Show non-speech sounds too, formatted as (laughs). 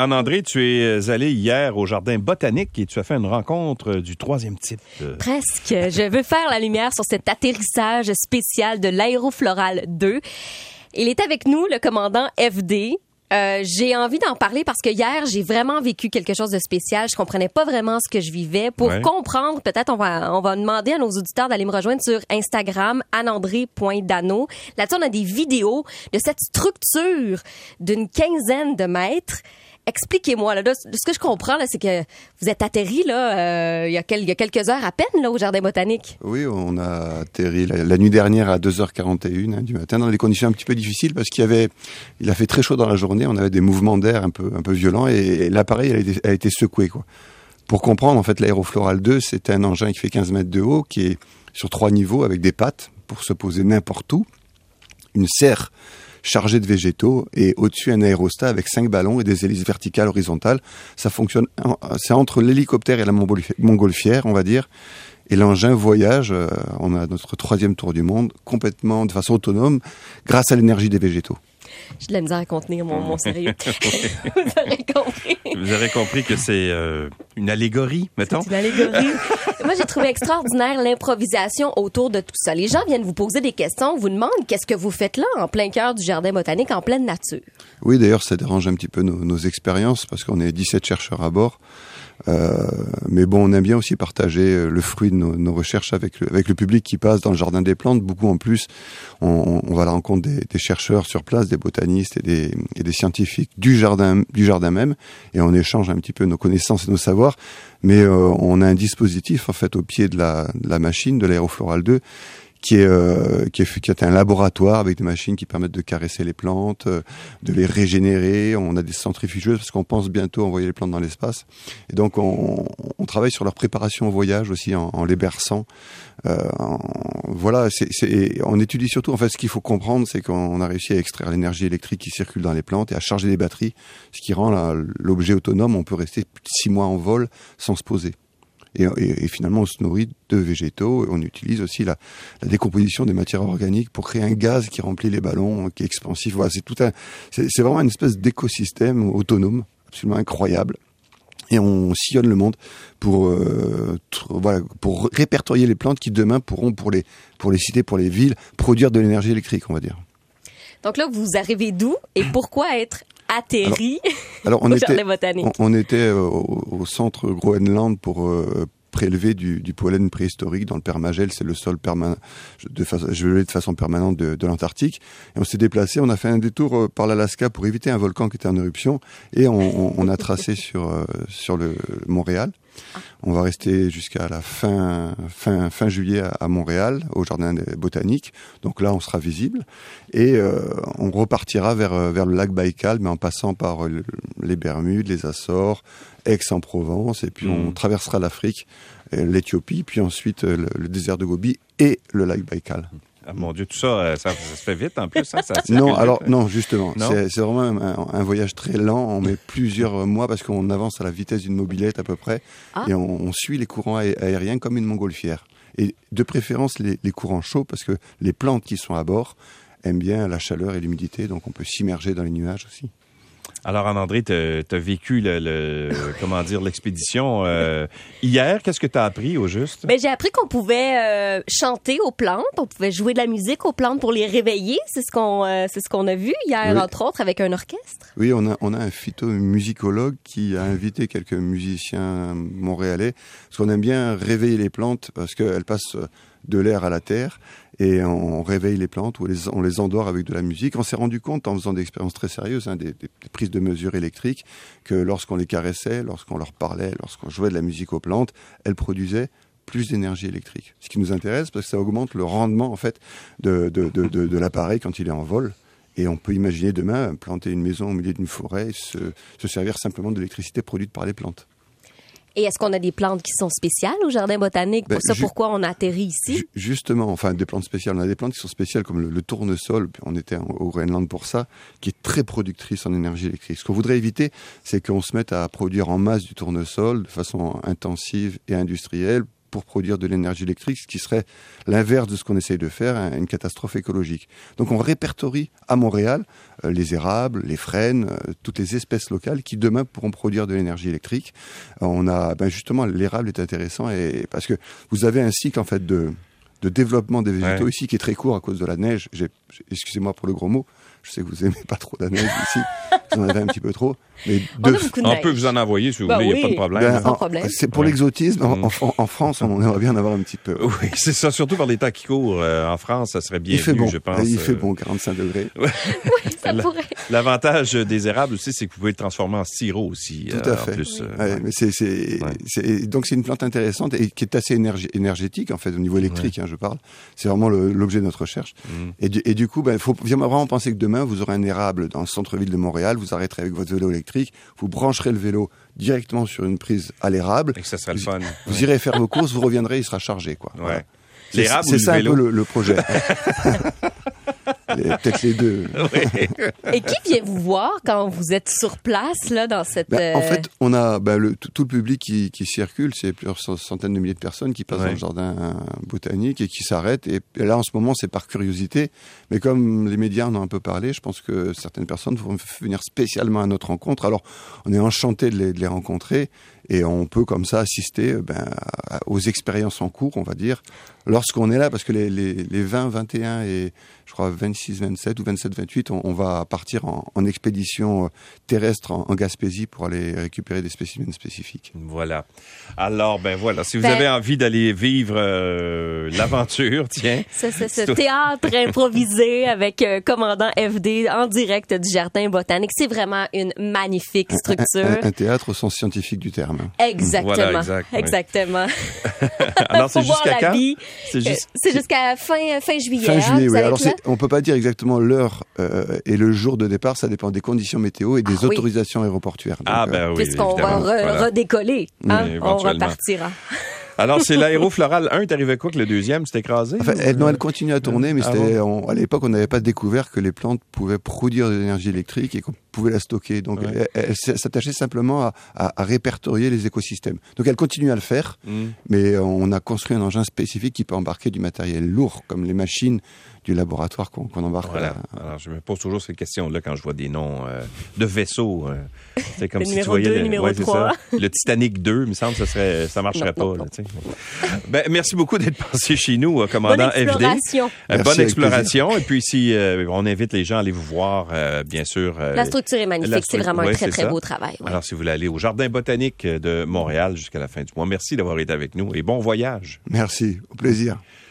Anne-André, tu es allé hier au jardin botanique et tu as fait une rencontre du troisième type. Presque. Je veux faire la lumière sur cet atterrissage spécial de l'aérofloral 2. Il est avec nous, le commandant FD. Euh, j'ai envie d'en parler parce que hier, j'ai vraiment vécu quelque chose de spécial. Je comprenais pas vraiment ce que je vivais. Pour Ouais. comprendre, peut-être on va, on va demander à nos auditeurs d'aller me rejoindre sur Instagram, anandré.dano. Là-dessus, on a des vidéos de cette structure d'une quinzaine de mètres. Expliquez-moi, là, ce que je comprends, c'est que vous êtes atterri, là, euh, il y, a quelques heures à peine, là, au Jardin botanique. Oui, on a atterri la, nuit dernière à 2h41 hein, du matin dans des conditions un petit peu difficiles parce qu'il y avait, il a fait très chaud dans la journée, on avait des mouvements d'air un peu, un peu violents et, l'appareil a été, a été secoué quoi. Pour comprendre, en fait, l'aérofloral 2, c'est un engin qui fait 15 mètres de haut, qui est sur trois niveaux avec des pattes pour se poser n'importe où, une serre chargée de végétaux et au-dessus un aérostat avec cinq ballons et des hélices verticales horizontales. Ça fonctionne, c'est entre l'hélicoptère et la montgolfière, montgolfière, on va dire. Et l'engin voyage, euh, on a notre troisième tour du monde, complètement de façon autonome, grâce à l'énergie des végétaux. J'ai de la misère à contenir mon, mon sérieux. (laughs) (laughs) vous aurez compris. Vous aurez compris que c'est euh, une allégorie, mettons. C'est une allégorie. (laughs) Moi, j'ai trouvé extraordinaire l'improvisation autour de tout ça. Les gens viennent vous poser des questions, vous demandent qu'est-ce que vous faites là, en plein cœur du jardin botanique, en pleine nature. Oui, d'ailleurs, ça dérange un petit peu nos, nos expériences parce qu'on est 17 chercheurs à bord. Euh, mais bon, on aime bien aussi partager euh, le fruit de nos, nos recherches avec le, avec le public qui passe dans le jardin des plantes. Beaucoup en plus, on, on va à la rencontre des, des chercheurs sur place, des botanistes et des, scientifiques du jardin, du jardin même, et on échange un petit peu nos connaissances et nos savoirs. Mais euh, on a un dispositif en fait au pied de la, de la machine de l'aérofloral 2 qui est, euh, qui, est, qui un laboratoire avec des machines qui permettent de caresser les plantes, euh, de les régénérer. On a des centrifugeuses parce qu'on pense bientôt envoyer les plantes dans l'espace. Et donc on, on travaille sur leur préparation au voyage aussi en, en les berçant. Euh, voilà, c'est, on étudie surtout. En fait, ce qu'il faut comprendre, c'est qu'on a réussi à extraire l'énergie électrique qui circule dans les plantes et à charger les batteries, ce qui rend l'objet autonome. On peut rester six mois en vol sans se poser. Et, finalement, on se nourrit de végétaux. On utilise aussi la, décomposition des matières organiques pour créer un gaz qui remplit les ballons, qui est expansif. Voilà, c'est tout un, c'est vraiment une espèce d'écosystème autonome, absolument incroyable. Et on sillonne le monde pour, euh, voilà, pour répertorier les plantes qui demain pourront, pour les, pour les cités, pour les villes, produire de l'énergie électrique, on va dire. Donc là, vous arrivez d'où et pourquoi être atterri Alors, on (laughs) était? On, on était euh, au, au centre Groenland pour euh, prélever du, pollen préhistorique dans le permagel, c'est le sol permanent, de façon, permanente de, l'Antarctique. Et on s'est déplacé, on a fait un détour euh, par l'Alaska pour éviter un volcan qui était en éruption, et on, a tracé (laughs) sur euh, sur le Montréal. On va rester jusqu'à la fin, fin, fin juillet à, Montréal, au jardin des botaniques. Donc là, on sera visible. Et euh, on repartira vers, vers le lac Baïkal, mais en passant par le- les Bermudes, les Açores, Aix-en-Provence. Et puis on Mm. traversera l'Afrique, euh, l'Éthiopie, puis ensuite euh, le, le désert de Gobi et le lac Baïkal. Ah, mon Dieu, tout ça, euh, ça, ça se fait vite en plus. Hein, ça Non, vite, alors non, justement, Non? c'est c'est vraiment un, un voyage très lent. On met plusieurs (laughs) mois parce qu'on avance à la vitesse d'une mobilette à peu près, Ah. et on, on suit les courants aé- aériens comme une montgolfière. Et de préférence les, les courants chauds parce que les plantes qui sont à bord aiment bien la chaleur et l'humidité, donc on peut s'immerger dans les nuages aussi. Alors, Anne-André, tu as vécu le, le- comment dire l'expédition euh, hier. Qu'est-ce que tu as appris au juste? Ben, j'ai appris qu'on pouvait euh, chanter aux plantes, on pouvait jouer de la musique aux plantes pour les réveiller. C'est ce qu'on euh, c'est ce qu'on a vu hier, Oui. entre autres, avec un orchestre. Oui, on a, on a un phytomusicologue qui a invité quelques musiciens montréalais, parce qu'on aime bien réveiller les plantes, parce qu'elles passent de l'air à la terre, et on réveille les plantes, ou on les endort avec de la musique. On s'est rendu compte, en faisant des expériences très sérieuses, hein, des, prises de mesures électriques, que lorsqu'on les caressait, lorsqu'on leur parlait, lorsqu'on jouait de la musique aux plantes, elles produisaient plus d'énergie électrique. Ce qui nous intéresse, parce que ça augmente le rendement, en fait, de, de, de l'appareil quand il est en vol. Et on peut imaginer demain planter une maison au milieu d'une forêt et se, se servir simplement de l'électricité produite par les plantes. Et est-ce qu'on a des plantes qui sont spéciales au jardin botanique? Pour Ben, ça, pourquoi on a atterri ici? Ju- Justement, enfin des plantes spéciales. On a des plantes qui sont spéciales comme le, le tournesol, on était en- au Groenland pour ça, qui est très productrice en énergie électrique. Ce qu'on voudrait éviter, c'est qu'on se mette à produire en masse du tournesol de façon intensive et industrielle pour produire de l'énergie électrique, ce qui serait l'inverse de ce qu'on essaye de faire, une catastrophe écologique. Donc on répertorie à Montréal euh, les érables, les frênes, euh, toutes les espèces locales qui demain pourront produire de l'énergie électrique. Euh, on a ben justement l'érable est intéressant et parce que vous avez un cycle en fait de de développement des végétaux Ouais. ici qui est très court à cause de la neige. J'ai- Excusez-moi pour le gros mot. Je sais que vous aimez pas trop neige ici. Vous en avez un petit peu trop. Mais On de, peut vous en envoyer si vous Ben voulez, il n'y a oui. pas de problème. ben, problème. C'est pour Ouais. l'exotisme. En, Mm. en- en France, on aimerait bien en avoir un petit peu. Oui, c'est ça, surtout par les temps qui courent. euh, en France, ça serait bien Il fait bon. je pense. Il fait euh, bon, 45 degrés. (laughs) Ça La- pourrait. L'avantage des érables aussi, c'est que vous pouvez le transformer en sirop aussi. Tout euh, à fait. En plus, euh, Ouais, mais c'est, c'est, Ouais. c'est- donc c'est une plante intéressante et qui est assez énergétique en fait au niveau électrique. Hein, je parle. C'est vraiment l'objet de notre recherche. Mm. Et, du, et du coup, ben, faut vraiment penser que demain vous aurez un érable dans le centre-ville de Montréal. Vous arrêterez avec votre vélo électrique. Vous brancherez le vélo directement sur une prise à l'érable. Et que ça serait le fun. Vous Ouais. irez faire vos courses. Vous reviendrez, il sera chargé quoi. Ouais. Voilà. C'est, le ça vélo? un peu le, le projet. (laughs) Les- Peut-être les deux. (laughs) Et qui vient vous voir quand vous êtes sur place, là, dans cette... Ben, En euh, fait, on a ben, le, tout, tout le public qui, qui circule, c'est plusieurs cent- centaines de milliers de personnes qui passent Ouais. dans le jardin euh, botanique et qui s'arrêtent. Et, et là, en ce moment, c'est par curiosité. Mais comme les médias en ont un peu parlé, je pense que certaines personnes vont venir spécialement à notre rencontre. Alors, on est enchanté de les, de les rencontrer et on peut comme ça assister euh, ben, aux expériences en cours, on va dire, lorsqu'on est là, parce que les, les, les 20, 21 et je crois 26, 27 ou 27, 28, on, on va partir en, en expédition euh, terrestre en, en Gaspésie pour aller récupérer des spécimens spécifiques. Voilà. Alors, ben voilà, si vous Ben- avez envie d'aller vivre euh, l'aventure, (laughs) tiens. Ce, ce- ce théâtre improvisé avec euh, commandant FD en direct du jardin botanique, c'est vraiment une magnifique structure. Un, un théâtre au sens scientifique du terme. Exactement. Voilà, exact, ouais. Exactement. (laughs) Alors, c'est jusqu'à la quand? C'est Euh, juste... C'est jusqu'à fin, fin juillet. Fin hein, juillet, oui. Alors, on peut pas dire exactement l'heure euh, et le jour de départ, ça dépend des conditions météo et des Ah oui. autorisations aéroportuaires. Donc, Ah, euh, ben oui, Puisqu'on va évidemment. re- Voilà. redécoller. hein, Oui, on repartira. (laughs) Alors, c'est (laughs) l'aérofloral 1, t'es arrivé quoi que le deuxième? S'est écrasé? Enfin, elle, non, elle continue à tourner, mais Ah on- à l'époque, on n'avait pas découvert que les plantes pouvaient produire de l'énergie électrique et qu'on pouvait la stocker. Donc, Ouais. elle, s'attachait simplement à, à- à répertorier les écosystèmes. Donc, elle continue à le faire, Hmm. mais on a construit un engin spécifique qui peut embarquer du matériel lourd, comme les machines du laboratoire qu'on embarque. Voilà. à- Alors, je me pose toujours cette question-là quand je vois des noms euh, de vaisseaux. euh. c'est comme Le si tu voyais deux, le, numéro ouais, c'est trois. ça. le Titanic 2, il me semble, ça serait, ça marcherait Non, pas. non. là, ben, merci beaucoup d'être passé chez nous, euh, commandant Bonne FD. exploration. Euh, Merci, bonne exploration. Et puis, si euh, on invite les gens à aller vous voir, euh, bien sûr. La structure est magnifique. la C'est vraiment ouais, un très, très ça. beau travail. ouais. Alors, si vous voulez aller au Jardin botanique de Montréal jusqu'à la fin du mois, merci d'avoir été avec nous et bon voyage. Merci, au plaisir.